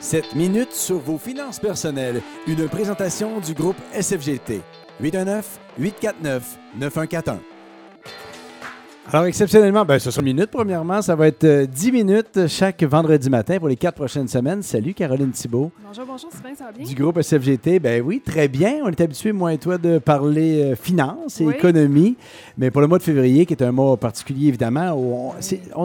7 minutes sur vos finances personnelles. Une présentation du groupe SFGT. 819-849-9141. Alors, exceptionnellement, ben, ce sera une minute, premièrement. Ça va être euh, 10 minutes chaque vendredi matin pour les quatre prochaines semaines. Salut, Caroline Thibault. Bonjour, bonjour, Sylvain, ça va bien? Du groupe SFGT, ben oui, très bien. On est habitué, moi et toi, de parler euh, finances et Oui. économie. Mais pour le mois de février, qui est un mois particulier, évidemment, on,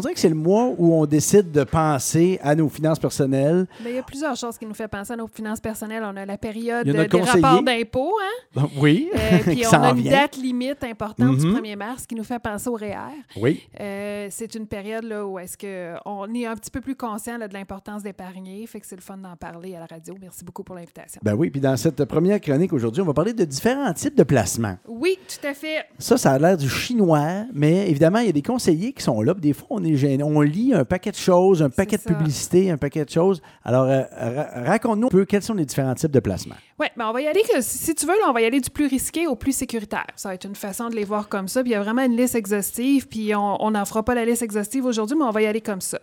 dirait que c'est le mois où on décide de penser à nos finances personnelles. Ben, il y a plusieurs choses qui nous font penser à nos finances personnelles. On a la période a euh, des conseiller. rapports d'impôts, hein? Oui, Euh, puis on a une vient. date limite importante du Mhm. 1er mars qui nous fait penser au REER. Oui. Euh, c'est une période là, où est-ce que on est un petit peu plus conscient là, de l'importance d'épargner. Fait que c'est le fun d'en parler à la radio. Merci beaucoup pour l'invitation. Ben oui, puis dans cette première chronique aujourd'hui, on va parler de différents types de placements. Oui, tout à fait. Ça, ça a l'air du chinois, mais évidemment, il y a des conseillers qui sont là. Des fois, on est gêné. On lit un paquet de choses, un paquet de publicités, un paquet de choses. Alors, euh, ra- raconte-nous un peu quels sont les différents types de placements. Oui, ben on va y aller, que, si tu veux, là, on va y aller du plus risqué au plus sécuritaire. Ça va être une façon de les voir comme ça. Puis il y a vraiment une liste exhaustive, puis on n'en fera pas la liste exhaustive aujourd'hui, mais on va y aller comme ça.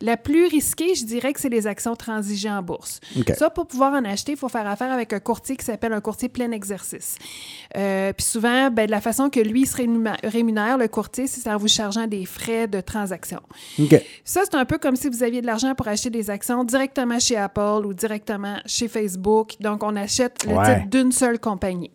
La plus risquée, je dirais que c'est les actions transigées en bourse. Ça, pour pouvoir en acheter, il faut faire affaire avec un courtier qui s'appelle un courtier plein exercice. Euh, puis souvent, ben, de la façon que lui se rémunère, le courtier, c'est en vous chargeant des frais de transaction. Ça, c'est un peu comme si vous aviez de l'argent pour acheter des actions directement chez Apple ou directement chez Facebook. Donc, on achète le Ouais. titre d'une seule compagnie.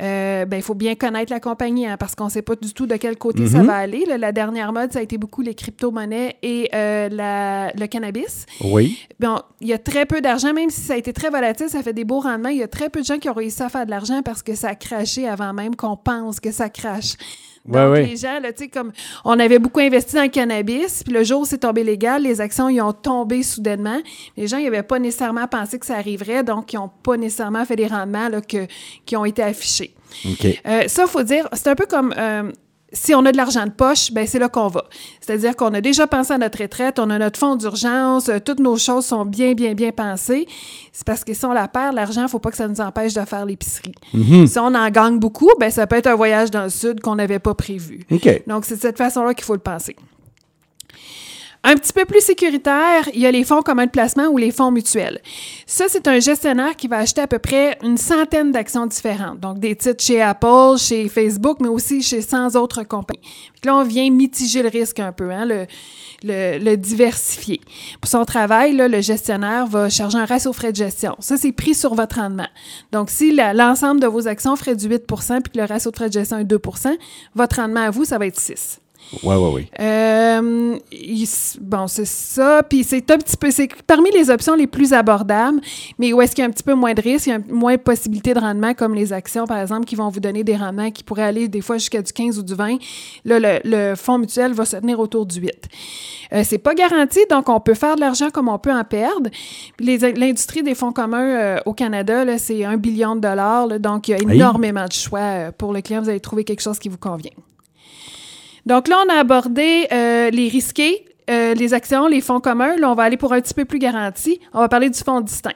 Euh, ben, il faut bien connaître la compagnie hein, parce qu'on ne sait pas du tout de quel côté ça va aller. là. la dernière mode, ça a été beaucoup les crypto-monnaies et euh, la- le cannabis. Oui. Bon, il y a très peu d'argent, même si ça a été très volatile, ça fait des beaux rendements. Il y a très peu de gens qui ont réussi à faire de l'argent parce que ça a craché avant même qu'on pense que ça crache. Donc, Ouais, les gens, là, tu sais, comme on avait beaucoup investi dans le cannabis, puis le jour où c'est tombé légal, les actions, ils ont tombé soudainement. Les gens, ils n'avaient pas nécessairement pensé que ça arriverait, donc ils n'ont pas nécessairement fait les rendements là, que, qui ont été affichés. OK. Euh, ça, il faut dire, c'est un peu comme euh, si on a de l'argent de poche, ben c'est là qu'on va. C'est-à-dire qu'on a déjà pensé à notre retraite, on a notre fonds d'urgence, euh, toutes nos choses sont bien, bien, bien pensées. C'est parce que si on la perd, l'argent, il ne faut pas que ça nous empêche de faire l'épicerie. Si on en gagne beaucoup, ben ça peut être un voyage dans le sud qu'on n'avait pas prévu. Donc, c'est de cette façon-là qu'il faut le penser. Un petit peu plus sécuritaire, il y a les fonds communs de placement ou les fonds mutuels. Ça, c'est un gestionnaire qui va acheter à peu près une centaine d'actions différentes. Donc, des titres chez Apple, chez Facebook, mais aussi chez 100 autres compagnies. Là, on vient mitiger le risque un peu, hein, le, diversifier. Pour son travail, le gestionnaire va charger un ratio frais de gestion. Ça, c'est pris sur votre rendement. Donc, si l'ensemble de vos actions ferait du 8% puis que le ratio de frais de gestion est 2% votre rendement à vous, ça va être 6 Oui, oui, oui. euh, il bon, c'est ça. Puis c'est un petit peu, c'est parmi les options les plus abordables, mais où est-ce qu'il y a un petit peu moins de risques, il y a moins de possibilités de rendement, comme les actions, par exemple, qui vont vous donner des rendements qui pourraient aller des fois jusqu'à du 15 ou du 20. Là, le, le fonds mutuel va se tenir autour du 8. Euh, c'est pas garanti, donc on peut faire de l'argent comme on peut en perdre. L'industrie des fonds communs euh, au Canada, là, c'est un billion de dollars, là, donc il y a énormément de choix euh, pour le client. Vous allez trouver quelque chose qui vous convient. Donc là, on a abordé euh, les risqués, euh, les actions, les fonds communs. Là, on va aller pour un petit peu plus garanti. On va parler du fonds distinct.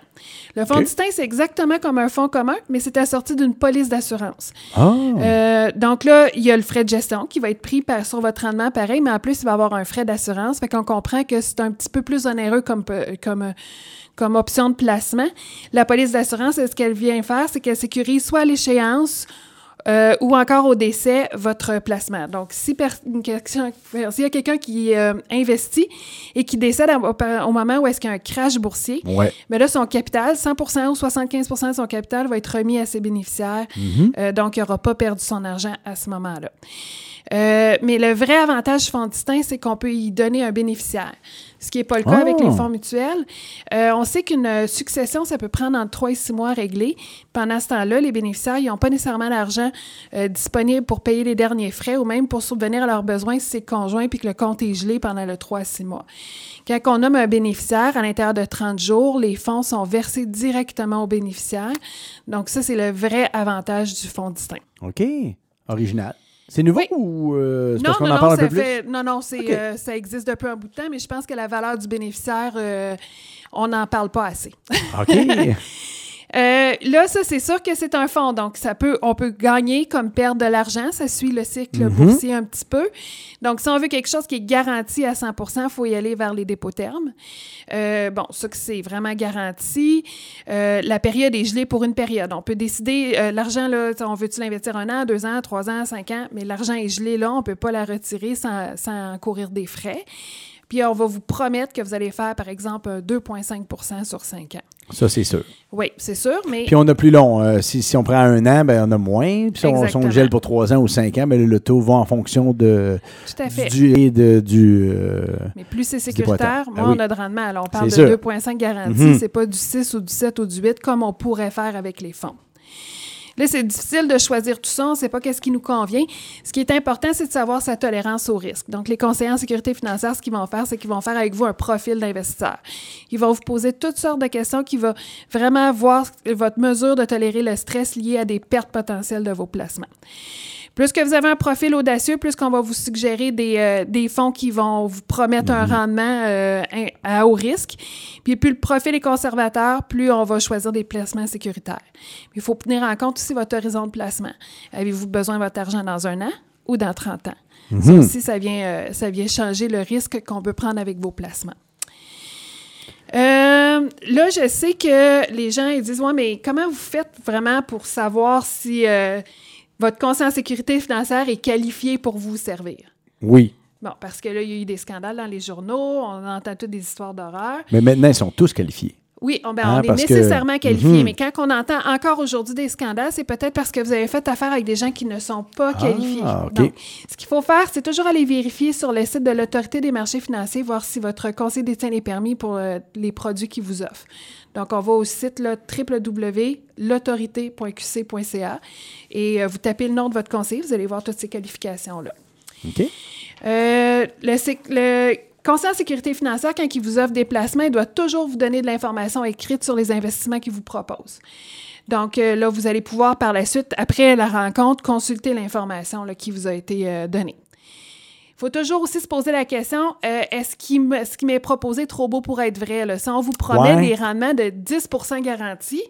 Le fonds distinct, c'est exactement comme un fonds commun, mais c'est assorti d'une police d'assurance. Ah. Euh, donc là, il y a le frais de gestion qui va être pris par- sur votre rendement pareil, mais en plus, il va y avoir un frais d'assurance. Fait qu'on comprend que c'est un petit peu plus onéreux comme, comme, comme option de placement. La police d'assurance, ce qu'elle vient faire, c'est qu'elle sécurise soit l'échéance euh, ou encore au décès votre placement. Donc, si question- s'il y a quelqu'un qui euh, investit et qui décède au, au moment où est-ce qu'il y a un crash boursier, Ouais. mais là, son capital, 100% ou 75% de son capital va être remis à ses bénéficiaires. Euh, donc, il n'aura pas perdu son argent à ce moment-là. Euh, mais le vrai avantage distinct, c'est qu'on peut y donner un bénéficiaire, ce qui n'est pas le cas Oh! avec les fonds mutuels. Euh, on sait qu'une euh, succession, ça peut prendre entre 3 et 6 mois à régler. Pendant ce temps-là, les bénéficiaires, ils n'ont pas nécessairement l'argent euh, disponible pour payer les derniers frais ou même pour subvenir à leurs besoins si c'est conjoint puis que le compte est gelé pendant le 3 à 6 mois. Quand on nomme un bénéficiaire, à l'intérieur de 30 jours, les fonds sont versés directement au bénéficiaire. Donc, ça, c'est le vrai avantage du fonds distinct. OK. Original. C'est nouveau Oui. ou euh, c'est Non, parce qu'on non, en non, parle un ça peu plus? fait, non, non, euh, ça existe depuis un bout de temps, mais je pense que la valeur du bénéficiaire, euh, on n'en parle pas assez. OK. Euh, là, ça, c'est sûr que c'est un fonds. Donc, ça peut, on peut gagner comme perdre de l'argent. Ça suit le cycle Mhm. boursier un petit peu. Donc, si on veut quelque chose qui est garanti à 100 il faut y aller vers les dépôts termes. Euh, bon, ça que c'est vraiment garanti. Euh, la période est gelée pour une période. On peut décider, euh, l'argent, là, on veut-tu l'investir un an, deux ans, trois ans, cinq ans, mais l'argent est gelé là, on ne peut pas la retirer sans, sans courir des frais. Puis on va vous promettre que vous allez faire, par exemple, un 2,5% sur cinq ans. Ça, c'est sûr. Oui, c'est sûr, mais Puis on a plus long. Euh, si, si on prend un an, ben, on a moins. Puis si on, si on gèle pour trois ans ou cinq ans, ben, le, le taux va en fonction de, tout à fait. du et de, du. euh, Mais plus c'est sécuritaire, tant. moins Ah oui. on a de rendement. Alors, on parle de C'est sûr. 2,5 garantis. Mhm. C'est pas du 6 ou du 7 ou du 8 comme on pourrait faire avec les fonds. Là, c'est difficile de choisir tout ça. On ne sait pas qu'est-ce qui nous convient. Ce qui est important, c'est de savoir sa tolérance au risque. Donc, les conseillers en sécurité financière, ce qu'ils vont faire, c'est qu'ils vont faire avec vous un profil d'investisseur. Ils vont vous poser toutes sortes de questions qui vont vraiment voir votre mesure de tolérer le stress lié à des pertes potentielles de vos placements. Plus que vous avez un profil audacieux, plus qu'on va vous suggérer des, euh, des fonds qui vont vous promettre un rendement euh, à haut risque. Puis plus le profil est conservateur, plus on va choisir des placements sécuritaires. Il faut tenir en compte aussi votre horizon de placement. Avez-vous besoin de votre argent dans un an ou dans 30 ans? Ça aussi, ça vient, euh, ça vient changer le risque qu'on peut prendre avec vos placements. Euh, là, je sais que les gens ils disent Ouais, mais comment vous faites vraiment pour savoir si euh, votre conseil en sécurité financière est qualifié pour vous servir? Oui. Bon, parce que là, il y a eu des scandales dans les journaux, on entend toutes des histoires d'horreur. Mais maintenant, ils sont tous qualifiés. Oui, on, ben, on est parce que- nécessairement qualifié, Mhm. mais quand on entend encore aujourd'hui des scandales, c'est peut-être parce que vous avez fait affaire avec des gens qui ne sont pas qualifiés. Ah, OK. Donc, ce qu'il faut faire, c'est toujours aller vérifier sur le site de l'Autorité des marchés financiers, voir si votre conseil détient les permis pour euh, les produits qu'il vous offre. Donc, on va au site www.l'autorité.qc.ca et euh, vous tapez le nom de votre conseiller, vous allez voir toutes ces qualifications-là. OK? Euh, le, conseiller en sécurité financière, quand il vous offre des placements, il doit toujours vous donner de l'information écrite sur les investissements qu'il vous propose. Donc euh, là, vous allez pouvoir par la suite, après la rencontre, consulter l'information qui vous a été euh, donnée. Il faut toujours aussi se poser la question, euh, est-ce qui m'est proposé trop beau pour être vrai? Là? Si on vous promet Ouais. des rendements de 10% garantis,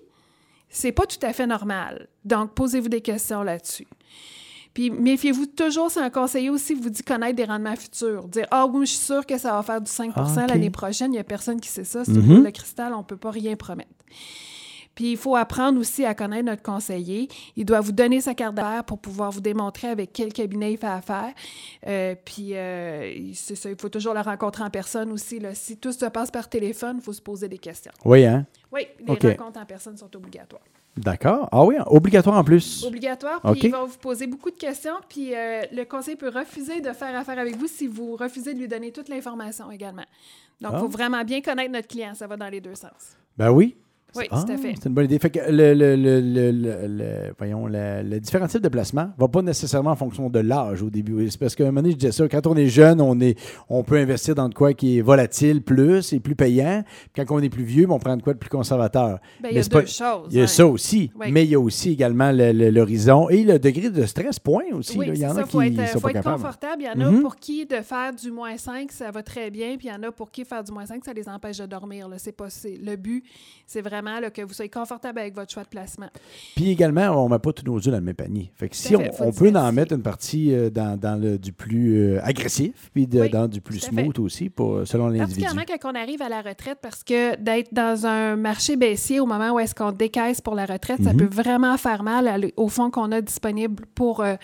c'est pas tout à fait normal. Donc, posez-vous des questions là-dessus. Puis méfiez-vous toujours si un conseiller aussi vous dit connaître des rendements futurs. Dire Ah oui, je suis sûr que ça va faire du 5 Ah, ok. l'année prochaine. Il n'y a personne qui sait ça. C'est Mhm. le cristal, on ne peut pas rien promettre. Puis il faut apprendre aussi à connaître notre conseiller. Il doit vous donner sa carte d'affaires pour pouvoir vous démontrer avec quel cabinet il fait affaire. Euh, puis euh, c'est ça, il faut toujours le rencontrer en personne aussi. là. Si tout se passe par téléphone, il faut se poser des questions. Oui, hein? Oui, les rencontres en personne sont obligatoires. D'accord. Ah oui, obligatoire en plus. Obligatoire, puis OK. il va vous poser beaucoup de questions, puis euh, le conseil peut refuser de faire affaire avec vous si vous refusez de lui donner toute l'information également. Donc, il Ah. faut vraiment bien connaître notre client, ça va dans les deux sens. Ben oui. Oui, Ah, tout à fait. C'est une bonne idée. Fait que le, le, le, le, voyons, différent type de placement va pas nécessairement en fonction de l'âge au début. C'est parce qu'à un moment donné, je disais ça, quand on est jeune, on, est, on peut investir dans de quoi qui est volatile plus et plus payant. Puis quand on est plus vieux, ben, on prend de quoi de plus conservateur. Ben, il y a deux pas- choses. Il y a hein. ça aussi, Oui. mais il y a aussi également le- le- l'horizon et le degré de stress, point aussi. Oui, là. Il y en ça. a Il faut qui être, euh, sont faut pas être confortable. Il y en a Mhm. pour qui de faire du moins 5, ça va très bien. Puis il y en a pour qui faire du moins 5, ça les empêche de dormir. là. Pas, le but, c'est vraiment là, que vous soyez confortable avec votre choix de placement. Puis également, on ne met pas tous nos œufs dans le même panier. Fait que si on, peut en mettre une partie euh, dans, dans le, du plus euh, agressif, puis de- Oui, dans du plus smooth aussi, pour, selon l'individu. Particulièrement quand on arrive à la retraite, parce que d'être dans un marché baissier au moment où est-ce qu'on décaisse pour la retraite, ça Mhm. peut vraiment faire mal à au fonds qu'on a disponible pour, euh,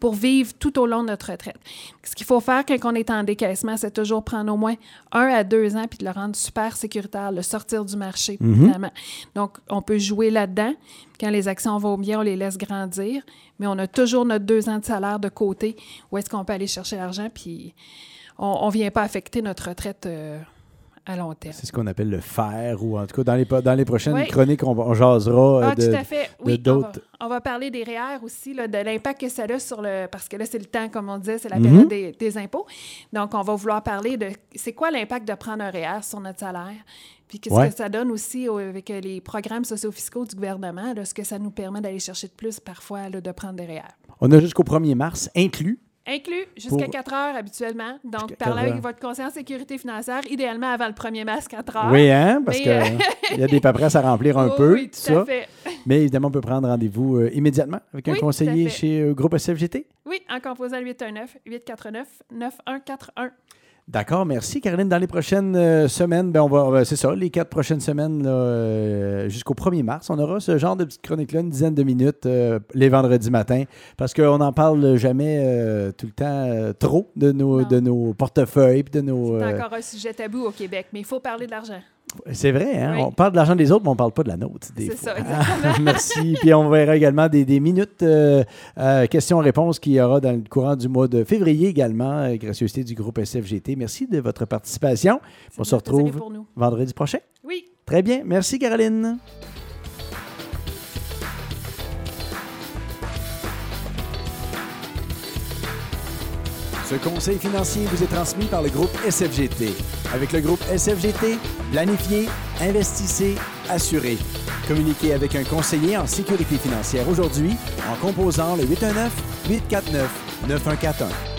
pour vivre tout au long de notre retraite. Ce qu'il faut faire quand on est en décaissement, c'est toujours prendre au moins un à deux ans puis de le rendre super sécuritaire, le sortir du marché, Mhm. finalement. Donc, on peut jouer là-dedans. Quand les actions vont bien, on les laisse grandir, mais on a toujours notre deux ans de salaire de côté où est-ce qu'on peut aller chercher l'argent, puis on ne vient pas affecter notre retraite euh, à long terme. C'est ce qu'on appelle le fer, ou en tout cas, dans les, dans les prochaines Oui. chroniques, on, jasera euh, Ah, de, tout à fait. Oui, on va, d'autres- on va parler des REER aussi, là, de l'impact que ça a sur le... Parce que là, c'est le temps, comme on disait, c'est la Mhm. période des, des impôts. Donc, on va vouloir parler de c'est quoi l'impact de prendre un REER sur notre salaire, puis qu'est-ce Ouais. que ça donne aussi au- avec euh, les programmes socio-fiscaux du gouvernement, là, ce que ça nous permet d'aller chercher de plus parfois, là, de prendre des REER. On a jusqu'au 1er mars inclus Inclus jusqu'à Pour- 4 heures habituellement. Donc, parlez avec votre conseiller en sécurité financière, idéalement avant le 1er mars, 4 heures. Oui, hein? Parce qu'il euh, y a des paperasses à remplir un peu, Oui, tout ça. à fait. Mais évidemment, on peut prendre rendez-vous euh, immédiatement avec un Oui, conseiller chez euh, Groupe SFGT. Oui, en composant le 819-849-9141. D'accord, merci. Caroline, dans les prochaines euh, semaines, ben, on va, euh, c'est ça, les quatre prochaines semaines euh, jusqu'au 1er mars, on aura ce genre de petite chronique-là, une dizaine de minutes euh, les vendredis matins, parce qu'on n'en parle jamais tout le temps trop de nos, Non. de nos portefeuilles. de nos, C'est encore un sujet tabou au Québec, mais il faut parler de l'argent. C'est vrai, hein? Oui. on parle de l'argent des autres, mais on ne parle pas de la nôtre. C'est ça, exactement. Merci. Puis on verra également des, des minutes euh, euh, questions-réponses qu'il y aura dans le courant du mois de février également, euh, gracieuseté du groupe SFGT. Merci de votre participation. On se retrouve pour nous. vendredi prochain. Oui. Très bien. Merci, Caroline. Ce conseil financier vous est transmis par le groupe SFGT. Avec le groupe SFGT, planifiez, investissez, assurez. Communiquez avec un conseiller en sécurité financière aujourd'hui en composant le 819 849 9141.